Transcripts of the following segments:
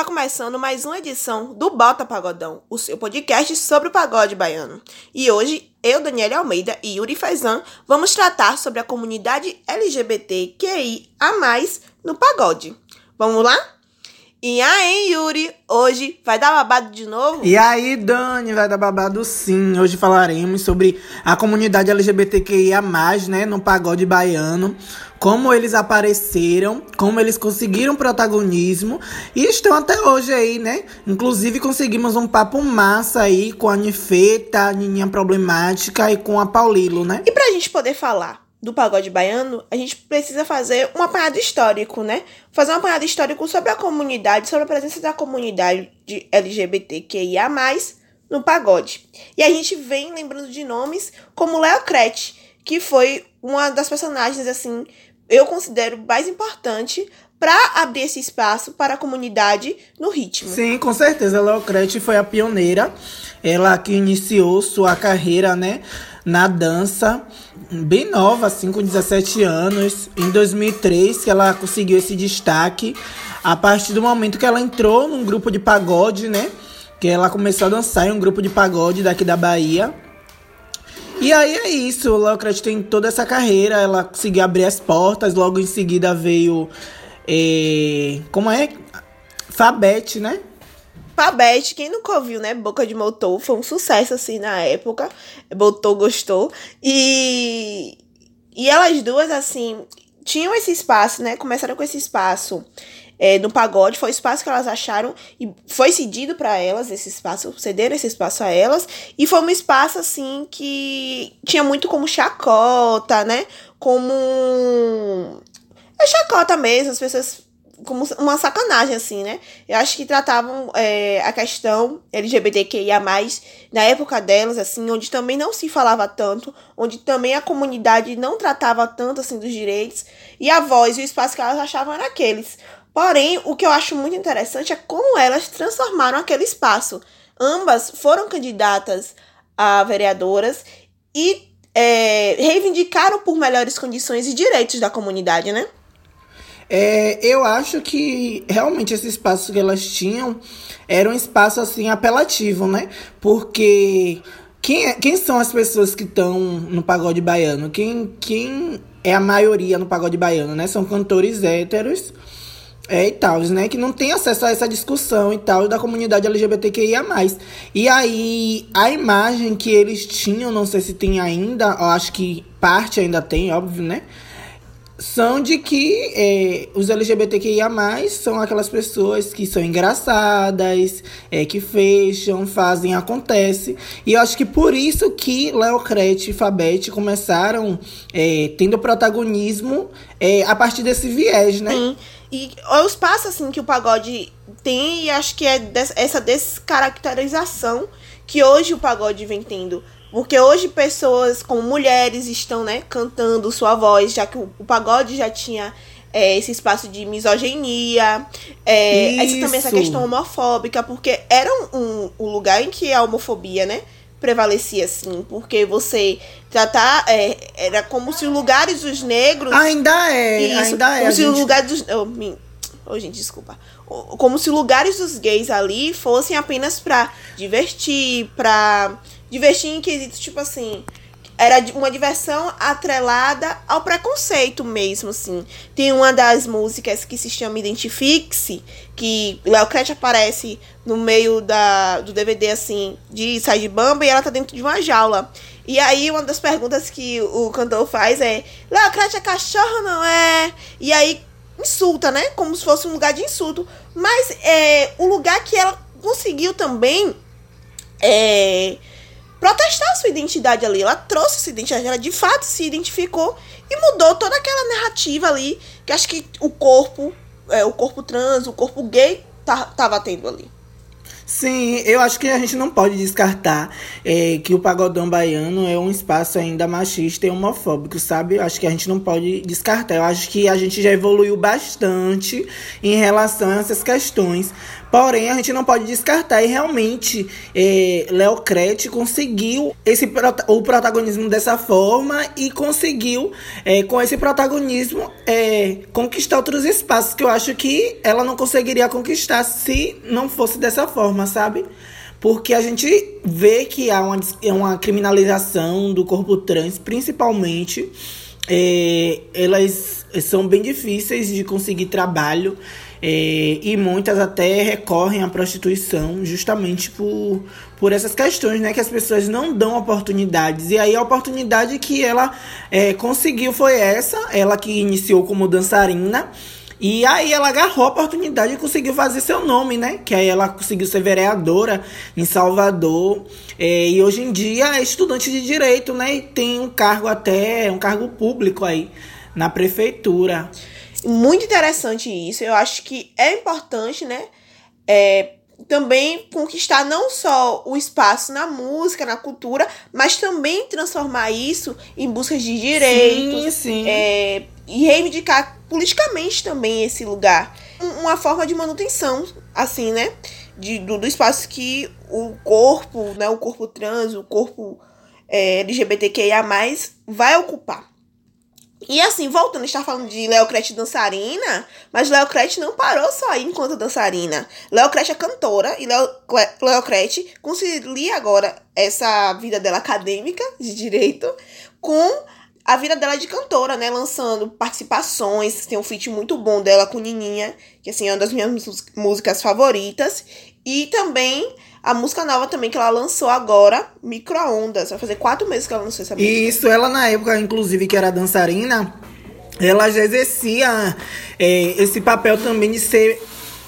Está começando mais uma edição do Bota Pagodão, o seu podcast sobre o pagode baiano. E hoje, eu, Daniela Almeida e Yuri Faizan vamos tratar sobre a comunidade LGBTQI a mais no pagode. Vamos lá? E aí, Yuri, hoje vai dar babado de novo? E aí, Dani, vai dar babado sim. Hoje falaremos sobre a comunidade LGBTQIA, né, no pagode baiano, como eles apareceram, como eles conseguiram protagonismo e estão até hoje aí, né? Inclusive conseguimos um papo massa aí com a Nifeta, a Nininha Problemática e com a Paulilo, né? E pra gente poder falar do pagode baiano, a gente precisa fazer um apanhado histórico, né? Fazer um apanhado histórico sobre a comunidade, sobre a presença da comunidade de LGBTQIA+, no pagode. E a gente vem lembrando de nomes como Léo Crete, que foi uma das personagens, assim, eu considero mais importante para abrir esse espaço para a comunidade no ritmo. Sim, com certeza. Léo Crete foi a pioneira, ela que iniciou sua carreira, né, na dança bem nova, assim, com 17 anos. Em 2003 que ela conseguiu esse destaque. A partir do momento que ela entrou num grupo de pagode, né? Que ela começou a dançar em um grupo de pagode daqui da Bahia. E aí é isso, o tem toda essa carreira, ela conseguiu abrir as portas, logo em seguida veio. Eh, como é? Fabete, né? Fabete, quem nunca ouviu, né? Boca de Motor, foi um sucesso assim na época. Botou, gostou. E, e elas duas, assim, tinham esse espaço, né? Começaram com esse espaço é, no pagode, foi o espaço que elas acharam e foi cedido para elas esse espaço, cederam esse espaço a elas. E foi um espaço, assim, que tinha muito como chacota, né? Como. É chacota mesmo, as pessoas como uma sacanagem, assim, né? Eu acho que tratavam é, a questão LGBTQIA, na época delas, assim, onde também não se falava tanto, onde também a comunidade não tratava tanto, assim, dos direitos, e a voz e o espaço que elas achavam era aqueles. Porém, o que eu acho muito interessante é como elas transformaram aquele espaço. Ambas foram candidatas a vereadoras e é, reivindicaram por melhores condições e direitos da comunidade, né? É, eu acho que realmente esse espaço que elas tinham era um espaço assim apelativo, né? Porque quem, é, quem são as pessoas que estão no pagode baiano? Quem, quem é a maioria no pagode baiano, né? São cantores héteros é, e tal, né? Que não tem acesso a essa discussão e tal da comunidade LGBTQIA+. E aí, a imagem que eles tinham, não sei se tem ainda, acho que parte ainda tem, óbvio, né? São de que é, os LGBTQIA+, são aquelas pessoas que são engraçadas, é, que fecham, fazem, acontece. E eu acho que por isso que Leocrete e Fabete começaram é, tendo protagonismo é, a partir desse viés, né? Sim. E os passos assim que o pagode tem, e acho que é essa descaracterização que hoje o pagode vem tendo porque hoje pessoas como mulheres estão, né, cantando sua voz, já que o, o pagode já tinha é, esse espaço de misoginia, é, essa também essa questão homofóbica, porque era um, um, lugar em que a homofobia, né, prevalecia assim, porque você tratar é, era como se os lugares dos negros ainda é, isso, ainda é, como se gente... os lugares dos oh, oh, gente, desculpa. Como se lugares dos gays ali fossem apenas para divertir, para divertir em quesitos, tipo assim, era uma diversão atrelada ao preconceito mesmo, assim. Tem uma das músicas que se chama Identifique-se, que Léo Crete aparece no meio da, do DVD, assim, de Sai de Bamba, e ela tá dentro de uma jaula. E aí, uma das perguntas que o cantor faz é: Léo Crete é cachorro, não é? E aí, insulta, né? Como se fosse um lugar de insulto. Mas é o lugar que ela conseguiu também. É, protestar sua identidade ali. Ela trouxe essa identidade, ela de fato se identificou e mudou toda aquela narrativa ali que acho que o corpo, é, o corpo trans, o corpo gay tá, tava tendo ali. Sim, eu acho que a gente não pode descartar é, que o pagodão baiano é um espaço ainda machista e homofóbico, sabe? Eu acho que a gente não pode descartar. Eu acho que a gente já evoluiu bastante em relação a essas questões. Porém, a gente não pode descartar. E realmente, é, Léo Crete conseguiu esse, o protagonismo dessa forma e conseguiu, é, com esse protagonismo, é, conquistar outros espaços que eu acho que ela não conseguiria conquistar se não fosse dessa forma, sabe? Porque a gente vê que há uma, uma criminalização do corpo trans, principalmente. É, elas são bem difíceis de conseguir trabalho. É, e muitas até recorrem à prostituição justamente por, por essas questões, né? Que as pessoas não dão oportunidades. E aí a oportunidade que ela é, conseguiu foi essa, ela que iniciou como dançarina. E aí ela agarrou a oportunidade e conseguiu fazer seu nome, né? Que aí ela conseguiu ser vereadora em Salvador. É, e hoje em dia é estudante de direito, né? E tem um cargo até, um cargo público aí na prefeitura. Muito interessante isso. Eu acho que é importante, né? É, também conquistar não só o espaço na música, na cultura, mas também transformar isso em busca de direitos. Sim, sim. É, e reivindicar politicamente também esse lugar. Uma forma de manutenção, assim, né? De, do, do espaço que o corpo, né? O corpo trans, o corpo é, LGBTQIA, vai ocupar. E assim, voltando, a gente tá falando de Leocrete dançarina, mas Leocrete não parou só aí enquanto dançarina. Leocrete é cantora e Leocrete concilia agora essa vida dela acadêmica de direito com a vida dela de cantora, né? Lançando participações, tem um feat muito bom dela com Nininha, que assim é uma das minhas músicas favoritas. E também a música nova também que ela lançou agora, Microondas. Vai fazer quatro meses que ela lançou essa música. Isso, ela na época, inclusive, que era dançarina, ela já exercia é, esse papel também de ser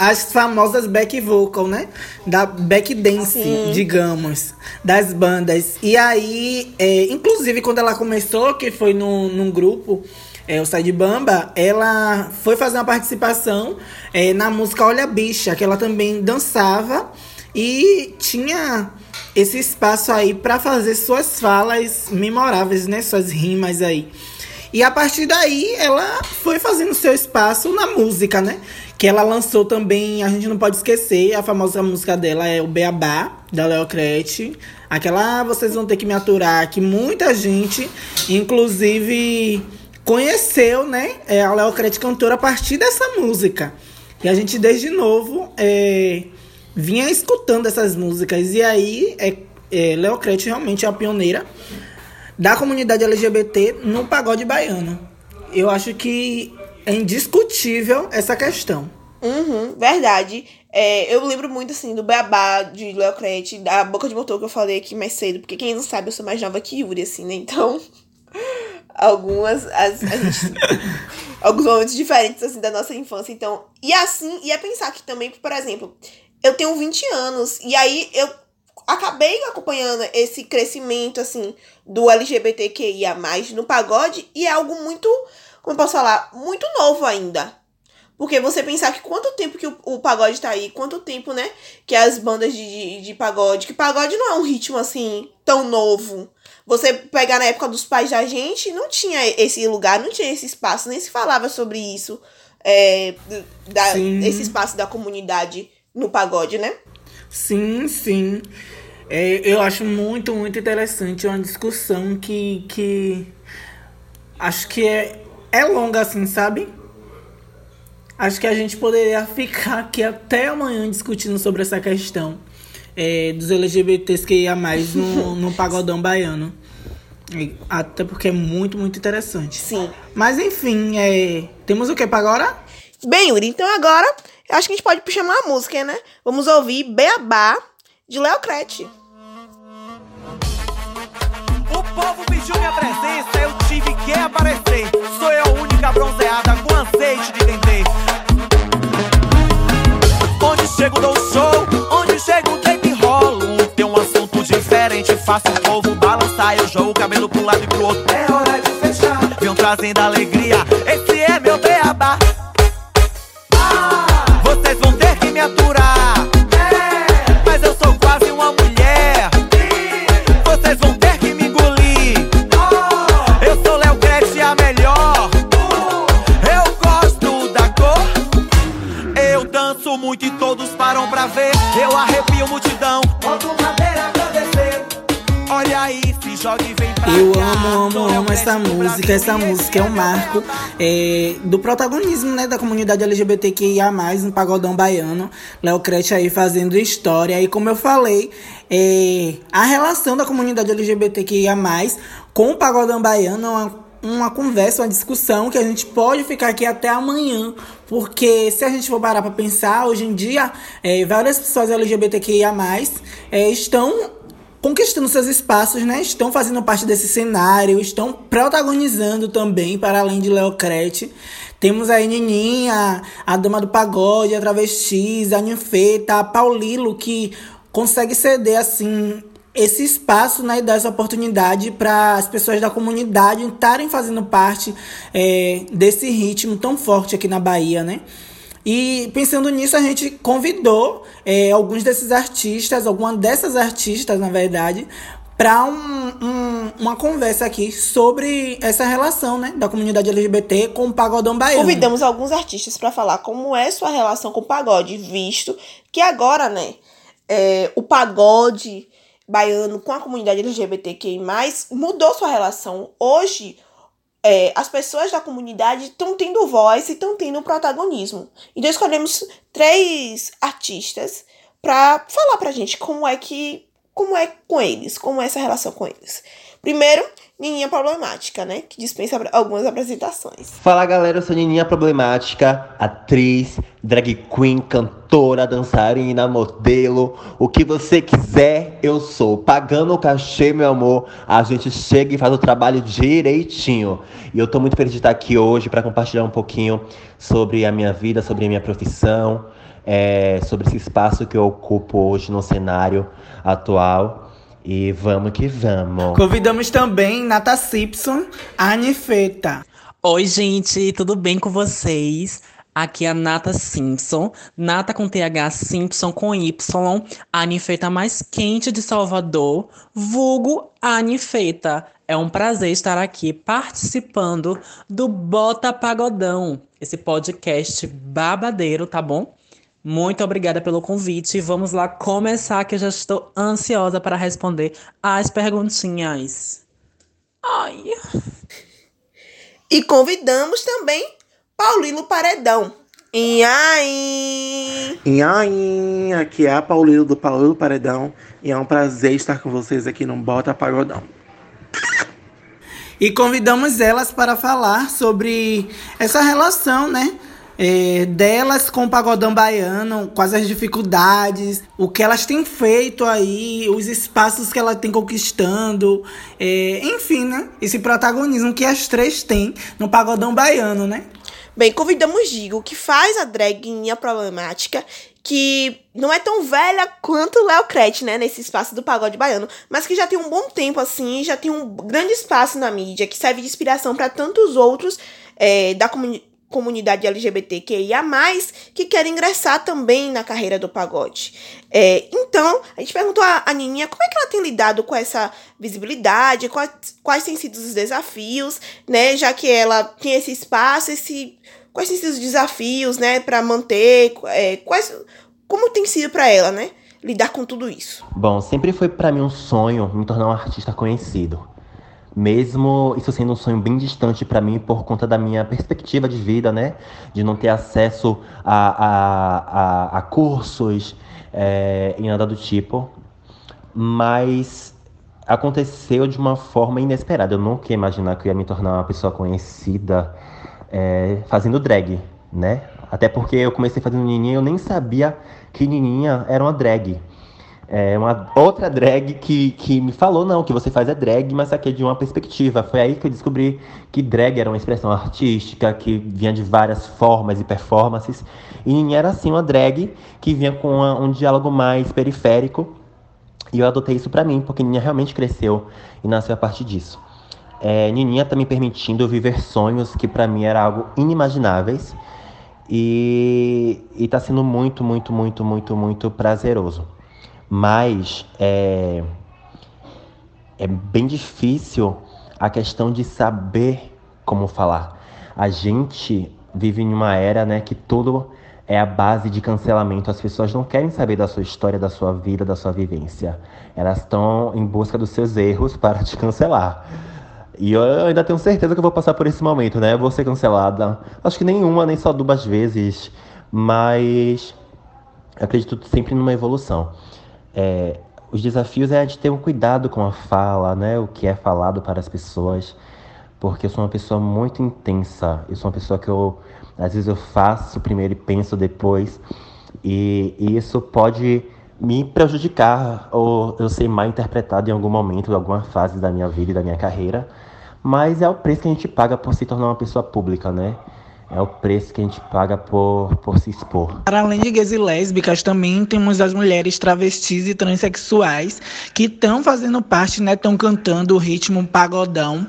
as famosas back vocal, né? Da back dance, Sim. digamos, das bandas. E aí, é, inclusive, quando ela começou, que foi no, num grupo é, o Sai de Bamba, ela foi fazer uma participação é, na música Olha Bicha, que ela também dançava e tinha esse espaço aí para fazer suas falas memoráveis, né? Suas rimas aí. E a partir daí ela foi fazendo seu espaço na música, né? Que ela lançou também, a gente não pode esquecer, a famosa música dela é o Beabá, da Leo Crete. Aquela ah, vocês vão ter que me aturar, que muita gente, inclusive, conheceu, né? É, a Leo Crete cantora a partir dessa música. E a gente, desde novo, é, vinha escutando essas músicas. E aí, é, é, Leo Crete realmente é a pioneira da comunidade LGBT no pagode baiano. Eu acho que é indiscutível essa questão. Uhum, verdade. É, eu lembro muito, assim, do Beabá, de Leo Crete, da Boca de Motor que eu falei aqui mais cedo, porque quem não sabe, eu sou mais nova que Yuri, assim, né? Então, algumas. As, gente, alguns momentos diferentes, assim, da nossa infância. Então, e assim, e é pensar que também, por exemplo, eu tenho 20 anos. E aí eu acabei acompanhando esse crescimento, assim, do LGBTQIA, no pagode, e é algo muito, como eu posso falar, muito novo ainda. Porque você pensar que quanto tempo que o, o pagode tá aí, quanto tempo, né? Que as bandas de, de, de, pagode. Que pagode não é um ritmo assim tão novo. Você pegar na época dos pais da gente, não tinha esse lugar, não tinha esse espaço, nem se falava sobre isso. É, da, esse espaço da comunidade no pagode, né? Sim, sim. É, eu acho muito, muito interessante. É uma discussão que, que acho que é, é longa, assim, sabe? Acho que a gente poderia ficar aqui até amanhã discutindo sobre essa questão é, dos LGBTs que ia mais no, no pagodão baiano. Até porque é muito, muito interessante. Sim. Mas enfim, é... temos o que para agora? Bem, Yuri, então agora acho que a gente pode chamar a música, né? Vamos ouvir Beabá, de Léo Crete. O povo pediu minha presença, faço o povo balançar. Eu jogo o cabelo pro lado e pro outro. É hora de fechar. Venho trazendo alegria, esse essa música. Essa música é um marco é, do protagonismo né, da comunidade LGBTQIA, no pagodão baiano. Léo Crete aí fazendo história. E como eu falei, é, a relação da comunidade LGBTQIA, com o pagodão baiano é uma uma conversa, uma discussão que a gente pode ficar aqui até amanhã, porque se a gente for parar para pensar, hoje em dia, é, várias pessoas LGBTQIA+, é, estão conquistando seus espaços, né? Estão fazendo parte desse cenário, estão protagonizando também, para além de Léo Crete. Temos aí Nininha, a Dama do Pagode, a Travestis, a Ninfeta, a Paulilo, que consegue ceder, assim, esse espaço né, e dar essa oportunidade para as pessoas da comunidade estarem fazendo parte é, desse ritmo tão forte aqui na Bahia, né? E pensando nisso, a gente convidou é, alguns desses artistas, alguma dessas artistas, na verdade, para um, um, uma conversa aqui sobre essa relação né, da comunidade LGBT com o pagodão baiano. Convidamos alguns artistas para falar como é sua relação com o pagode, visto que agora, né, é, o pagode baiano com a comunidade LGBTQI+, mudou sua relação. Hoje, é, as pessoas da comunidade estão tendo voz e estão tendo protagonismo. Então escolhemos três artistas para falar pra gente como é que como é com eles, como é essa relação com eles. Primeiro, Nininha Problemática, né? Que dispensa algumas apresentações. Fala galera, eu sou Nininha Problemática, atriz, drag queen, cantora, dançarina, modelo, o que você quiser, eu sou. Pagando o cachê, meu amor, a gente chega e faz o trabalho direitinho. E eu tô muito feliz de estar aqui hoje para compartilhar um pouquinho sobre a minha vida, sobre a minha profissão, é, sobre esse espaço que eu ocupo hoje no cenário atual. E vamos que vamos. Convidamos também Nata Simpson, a Anifeta. Oi, gente, tudo bem com vocês? Aqui é a Nata Simpson, Nata com TH Simpson com Y, a Anifeta mais quente de Salvador, vulgo Anifeta. É um prazer estar aqui participando do Bota Pagodão, esse podcast babadeiro, tá bom? Muito obrigada pelo convite. Vamos lá começar que eu já estou ansiosa para responder as perguntinhas. Ai. E convidamos também Paulino Paredão. E aí? E aí, aqui é a Paulino do Paulino Paredão e é um prazer estar com vocês aqui no Bota Pagodão. E convidamos elas para falar sobre essa relação, né? É, delas com o pagodão baiano, quais as dificuldades, o que elas têm feito aí, os espaços que ela tem conquistando, é, enfim, né? Esse protagonismo que as três têm no pagodão baiano, né? Bem, convidamos Gigo, que faz a draguinha problemática, que não é tão velha quanto Léo Crete, né, nesse espaço do pagode baiano, mas que já tem um bom tempo, assim, já tem um grande espaço na mídia, que serve de inspiração para tantos outros é, da comunidade comunidade LGBTQIA+, que quer ingressar também na carreira do pagode. É, então, a gente perguntou a, Nininha como é que ela tem lidado com essa visibilidade, quais, quais têm sido os desafios, né, já que ela tem esse espaço, esse, quais têm sido os desafios, né, para manter, é, quais, como tem sido para ela, né, lidar com tudo isso. Bom, sempre foi para mim um sonho me tornar um artista conhecido mesmo isso sendo um sonho bem distante para mim por conta da minha perspectiva de vida, né? De não ter acesso a, a, a, a cursos é, e nada do tipo. Mas aconteceu de uma forma inesperada. Eu nunca ia imaginar que eu ia me tornar uma pessoa conhecida é, fazendo drag, né? Até porque eu comecei fazendo Nininha e eu nem sabia que Nininha era uma drag. É uma outra drag que, que me falou, não, que você faz é drag, mas aqui é de uma perspectiva. Foi aí que eu descobri que drag era uma expressão artística, que vinha de várias formas e performances. E era assim uma drag que vinha com uma, um diálogo mais periférico. E eu adotei isso para mim, porque Nininha realmente cresceu e nasceu a partir disso. É, Nininha tá me permitindo viver sonhos que para mim era algo inimagináveis. E, e tá sendo muito, muito, muito, muito, muito prazeroso. Mas é, é bem difícil a questão de saber como falar. A gente vive em uma era né, que tudo é a base de cancelamento. As pessoas não querem saber da sua história, da sua vida, da sua vivência. Elas estão em busca dos seus erros para te cancelar. E eu ainda tenho certeza que eu vou passar por esse momento, né? Eu vou ser cancelada. Acho que nenhuma, nem só duas vezes. Mas acredito sempre numa evolução. É, os desafios é de ter um cuidado com a fala, né? O que é falado para as pessoas. Porque eu sou uma pessoa muito intensa. Eu sou uma pessoa que eu, às vezes, eu faço primeiro e penso depois. E, e isso pode me prejudicar ou eu ser mal interpretado em algum momento, em alguma fase da minha vida e da minha carreira. Mas é o preço que a gente paga por se tornar uma pessoa pública, né? É o preço que a gente paga por, por se expor. Para além de gays e lésbicas, também temos as mulheres travestis e transexuais que estão fazendo parte, né? Estão cantando o ritmo pagodão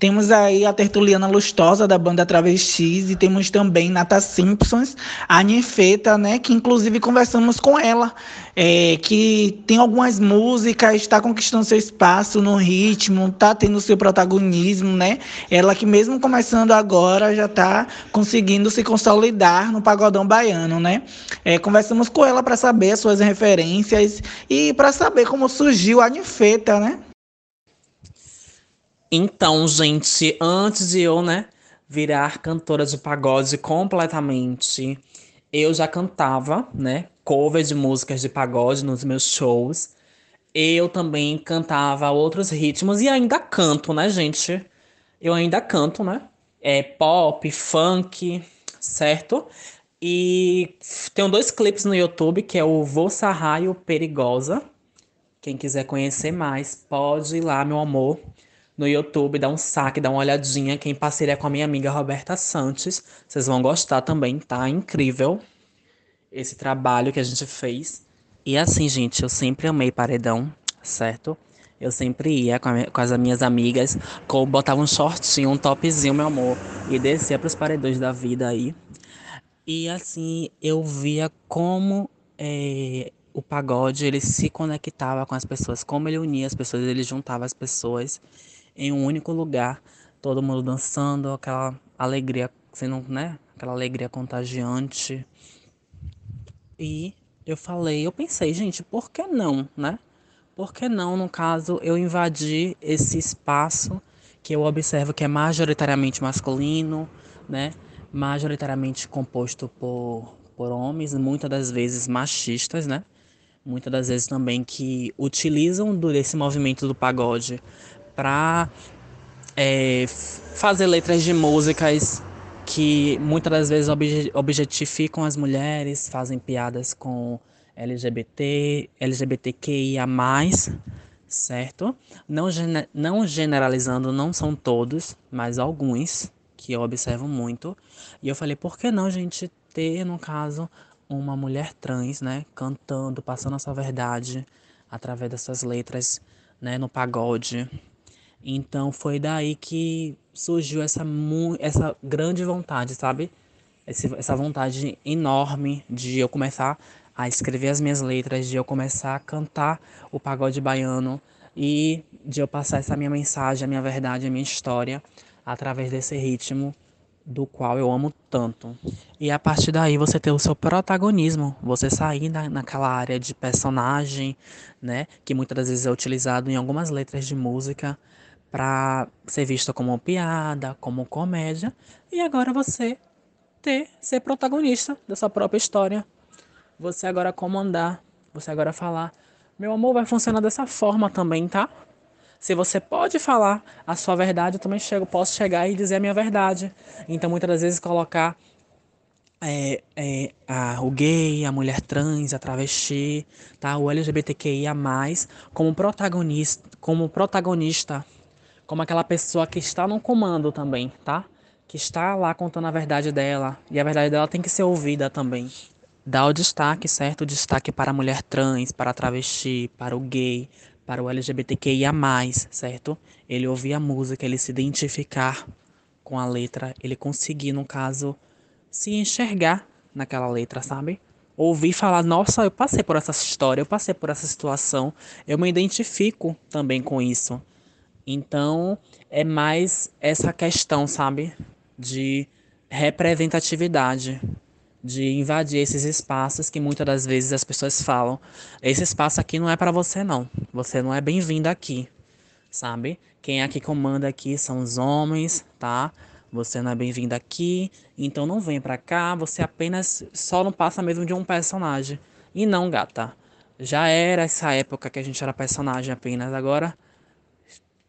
temos aí a Tertuliana Lustosa da banda Travestis e temos também Nata Simpsons, a Ninfeta, né, que inclusive conversamos com ela, é, que tem algumas músicas, está conquistando seu espaço no ritmo, está tendo seu protagonismo, né? Ela que mesmo começando agora já está conseguindo se consolidar no pagodão baiano, né? É, conversamos com ela para saber as suas referências e para saber como surgiu a Ninfeta, né? Então, gente, antes de eu, né, virar cantora de pagode completamente, eu já cantava, né, covers de músicas de pagode nos meus shows. Eu também cantava outros ritmos e ainda canto, né, gente? Eu ainda canto, né? É pop, funk, certo? E tenho dois clipes no YouTube, que é o Vou Sarraio Perigosa. Quem quiser conhecer mais, pode ir lá, meu amor no YouTube, dá um saque, dá uma olhadinha. Quem parceria com a minha amiga Roberta Santos. Vocês vão gostar também, tá? Incrível esse trabalho que a gente fez. E assim, gente, eu sempre amei paredão, certo? Eu sempre ia com, com as minhas amigas, com, botava um shortinho, um topzinho, meu amor, e descia pros paredões da vida aí. E assim, eu via como é, o pagode, ele se conectava com as pessoas, como ele unia as pessoas, ele juntava as pessoas em um único lugar, todo mundo dançando, aquela alegria, sendo, né? Aquela alegria contagiante. E eu falei, eu pensei, gente, por que não, né? Por que não, no caso, eu invadir esse espaço que eu observo que é majoritariamente masculino, né? Majoritariamente composto por, por homens, muitas das vezes machistas, né? Muitas das vezes também que utilizam desse movimento do pagode para é, fazer letras de músicas que muitas das vezes obje objetificam as mulheres, fazem piadas com LGBT, LGBTQIA+, certo? Não, não generalizando, não são todos, mas alguns que eu observo muito. E eu falei, por que não, gente, ter, no caso, uma mulher trans, né, cantando, passando a sua verdade através das suas letras, né, no pagode, então foi daí que surgiu essa, essa grande vontade, sabe? essa vontade enorme de eu começar a escrever as minhas letras, de eu começar a cantar o pagode baiano e de eu passar essa minha mensagem, a minha verdade, a minha história através desse ritmo do qual eu amo tanto. E a partir daí você ter o seu protagonismo, você sair na, naquela área de personagem, né, que muitas das vezes é utilizado em algumas letras de música para ser visto como piada, como comédia, e agora você ter ser protagonista da sua própria história. Você agora comandar, você agora falar, meu amor vai funcionar dessa forma também, tá? Se você pode falar a sua verdade, eu também chego, posso chegar e dizer a minha verdade. Então, muitas das vezes, colocar é, é, a, o gay, a mulher trans, a travesti, tá? o LGBTQIA+, como protagonista, como protagonista como aquela pessoa que está no comando também, tá? Que está lá contando a verdade dela. E a verdade dela tem que ser ouvida também. Dá o destaque, certo? O destaque para a mulher trans, para a travesti, para o gay, para o LGBTQIA, certo? Ele ouvir a música, ele se identificar com a letra, ele conseguir, no caso, se enxergar naquela letra, sabe? Ouvir falar, nossa, eu passei por essa história, eu passei por essa situação, eu me identifico também com isso. Então, é mais essa questão, sabe? De representatividade. de invadir esses espaços que muitas das vezes as pessoas falam: esse espaço aqui não é para você, não. Você não é bem-vindo aqui, sabe? Quem é que comanda aqui são os homens, tá? Você não é bem-vindo aqui, então não vem pra cá. Você apenas só não passa mesmo de um personagem. E não, gata. Já era essa época que a gente era personagem apenas. Agora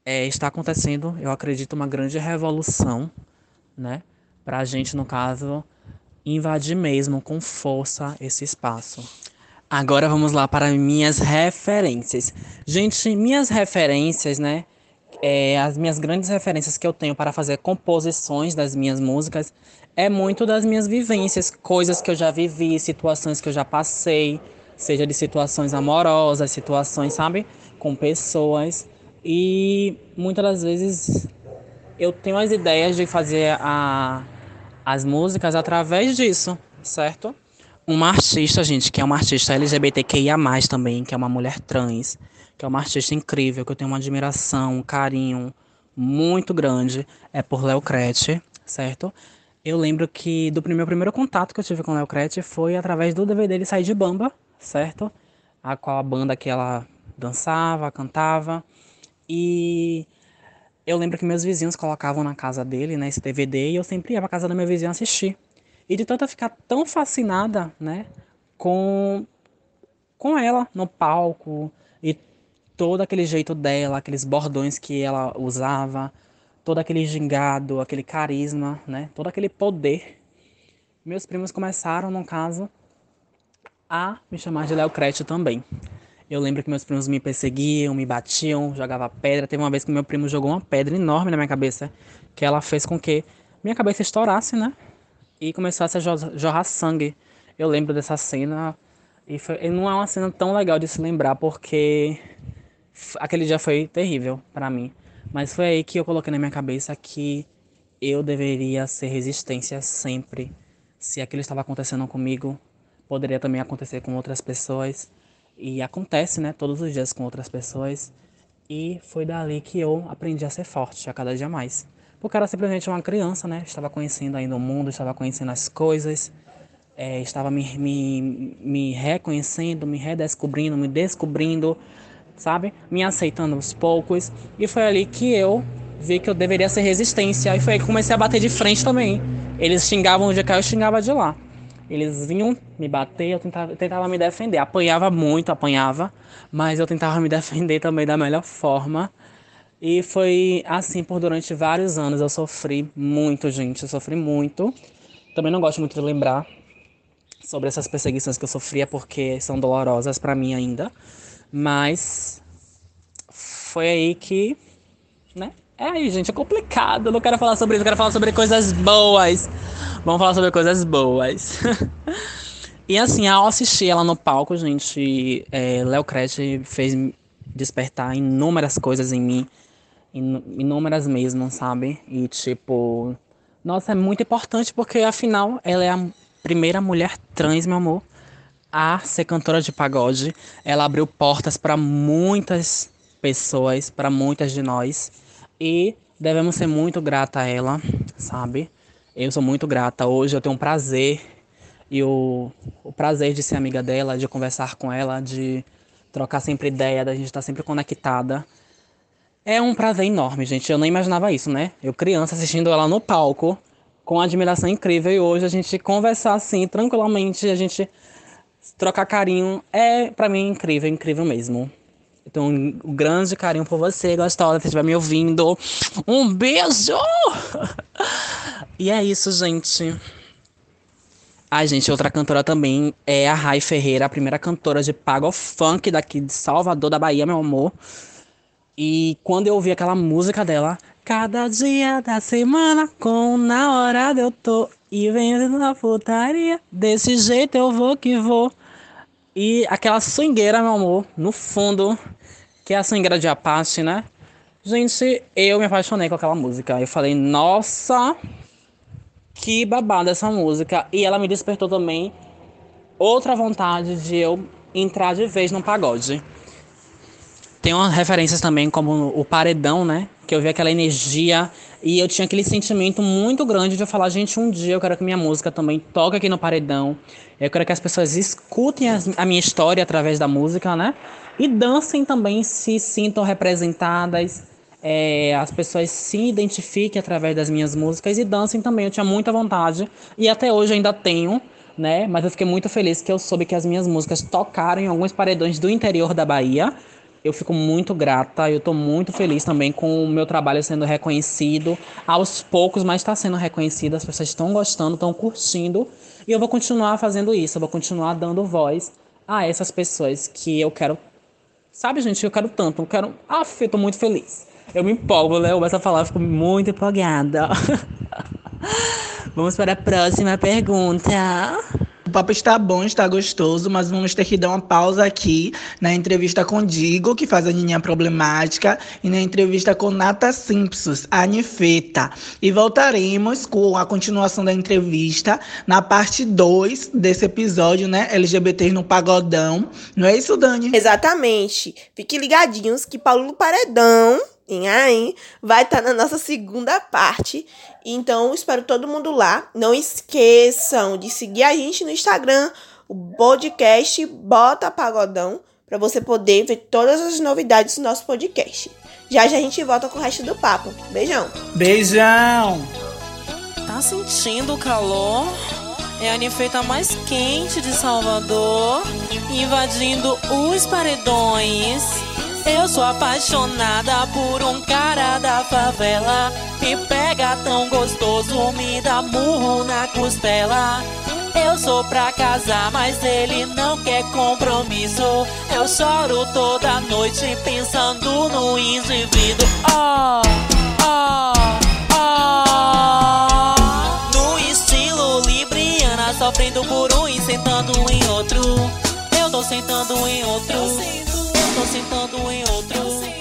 é, está acontecendo, eu acredito, uma grande revolução, né? Pra gente, no caso, invadir mesmo com força esse espaço. Agora vamos lá para minhas referências. Gente, minhas referências, né? É, as minhas grandes referências que eu tenho para fazer composições das minhas músicas é muito das minhas vivências, coisas que eu já vivi, situações que eu já passei, seja de situações amorosas, situações, sabe, com pessoas. E muitas das vezes eu tenho as ideias de fazer a, as músicas através disso, certo? Uma artista, gente, que é uma artista LGBTQIA, também, que é uma mulher trans, que é uma artista incrível, que eu tenho uma admiração, um carinho muito grande, é por Léo Crete, certo? Eu lembro que do meu primeiro contato que eu tive com Léo Crete foi através do DVD dele Sair de Bamba, certo? A qual a banda que ela dançava, cantava. E eu lembro que meus vizinhos colocavam na casa dele, né, esse DVD, e eu sempre ia pra casa do meu vizinho assistir. E de tanto eu ficar tão fascinada, né, com, com ela no palco, e todo aquele jeito dela, aqueles bordões que ela usava, todo aquele gingado, aquele carisma, né, todo aquele poder. Meus primos começaram, no caso, a me chamar de Léo Crete também. Eu lembro que meus primos me perseguiam, me batiam, jogavam pedra. Teve uma vez que meu primo jogou uma pedra enorme na minha cabeça, que ela fez com que minha cabeça estourasse, né? E começasse a jorrar sangue. Eu lembro dessa cena e, foi, e não é uma cena tão legal de se lembrar porque aquele dia foi terrível para mim. Mas foi aí que eu coloquei na minha cabeça que eu deveria ser resistência sempre. Se aquilo estava acontecendo comigo, poderia também acontecer com outras pessoas. E acontece, né, todos os dias com outras pessoas. E foi dali que eu aprendi a ser forte, a cada dia mais. Porque era simplesmente uma criança, né? Estava conhecendo ainda o mundo, estava conhecendo as coisas, é, estava me, me, me reconhecendo, me redescobrindo, me descobrindo, sabe? Me aceitando aos poucos. E foi ali que eu vi que eu deveria ser resistência. E foi aí que comecei a bater de frente também. Eles xingavam de cá, eu xingava de lá. Eles vinham me bater, eu tentava, tentava me defender. Apanhava muito, apanhava, mas eu tentava me defender também da melhor forma. E foi assim por durante vários anos. Eu sofri muito, gente. Eu sofri muito. Também não gosto muito de lembrar sobre essas perseguições que eu sofria porque são dolorosas para mim ainda. Mas foi aí que, né? É aí, gente, é complicado. Eu não quero falar sobre isso, eu quero falar sobre coisas boas. Vamos falar sobre coisas boas. e assim, ao assistir ela no palco, gente, é, Léo Crete fez despertar inúmeras coisas em mim. Inúmeras mesmo, sabe? E tipo, nossa, é muito importante porque afinal ela é a primeira mulher trans, meu amor, a ser cantora de pagode. Ela abriu portas para muitas pessoas, para muitas de nós. E devemos ser muito grata a ela, sabe? Eu sou muito grata. Hoje eu tenho um prazer e o, o prazer de ser amiga dela, de conversar com ela, de trocar sempre ideia, da gente estar sempre conectada. É um prazer enorme, gente. Eu não imaginava isso, né? Eu criança assistindo ela no palco, com admiração incrível, e hoje a gente conversar assim, tranquilamente, a gente trocar carinho, é para mim incrível, incrível mesmo. Então, um grande carinho por você, gostosa, se estiver me ouvindo. Um beijo! e é isso, gente. Ai, gente, outra cantora também é a Rai Ferreira, a primeira cantora de pago funk daqui de Salvador, da Bahia, meu amor. E quando eu ouvi aquela música dela, cada dia da semana, com na hora eu tô e vendo na putaria, desse jeito eu vou que vou. E aquela swingueira, meu amor, no fundo, que é a swingueira de Apache, né? Gente, eu me apaixonei com aquela música. Eu falei, nossa, que babada essa música. E ela me despertou também outra vontade de eu entrar de vez no pagode. Tem umas referências também como o Paredão, né? Que eu vi aquela energia E eu tinha aquele sentimento muito grande de falar, gente, um dia eu quero que minha música também toque aqui no paredão. Eu quero que as pessoas escutem a minha história através da música, né? E dancem também, se sintam representadas. É, as pessoas se identifiquem através das minhas músicas e dancem também. Eu tinha muita vontade e até hoje ainda tenho, né? Mas eu fiquei muito feliz que eu soube que as minhas músicas tocaram em alguns paredões do interior da Bahia. Eu fico muito grata, eu tô muito feliz também com o meu trabalho sendo reconhecido. Aos poucos, mas está sendo reconhecido, as pessoas estão gostando, estão curtindo. E eu vou continuar fazendo isso, eu vou continuar dando voz a essas pessoas que eu quero. Sabe, gente, eu quero tanto, eu quero. Ah, eu tô muito feliz. Eu me empolgo, né? Eu começo a falar, fico muito empolgada. Vamos para a próxima pergunta. O papo está bom, está gostoso, mas vamos ter que dar uma pausa aqui na entrevista com Digo, que faz a Nininha Problemática, e na entrevista com Nata Simpsons, a Nifeta. E voltaremos com a continuação da entrevista na parte 2 desse episódio, né? LGBT no Pagodão. Não é isso, Dani? Exatamente. Fiquem ligadinhos que Paulo Paredão hein, vai estar tá na nossa segunda parte. Então, espero todo mundo lá. Não esqueçam de seguir a gente no Instagram, o podcast Bota Pagodão, para você poder ver todas as novidades do nosso podcast. Já já a gente volta com o resto do papo. Beijão. Beijão. Tá sentindo o calor? É a ninfeita mais quente de Salvador, invadindo os paredões. Eu sou apaixonada por um cara da favela. Me pega tão gostoso, me dá murro na costela. Eu sou pra casar, mas ele não quer compromisso. Eu choro toda noite pensando no indivíduo. Oh, oh, oh. No estilo libriana, sofrendo por um e sentando em outro. Eu tô sentando em outro tô sentando em outro.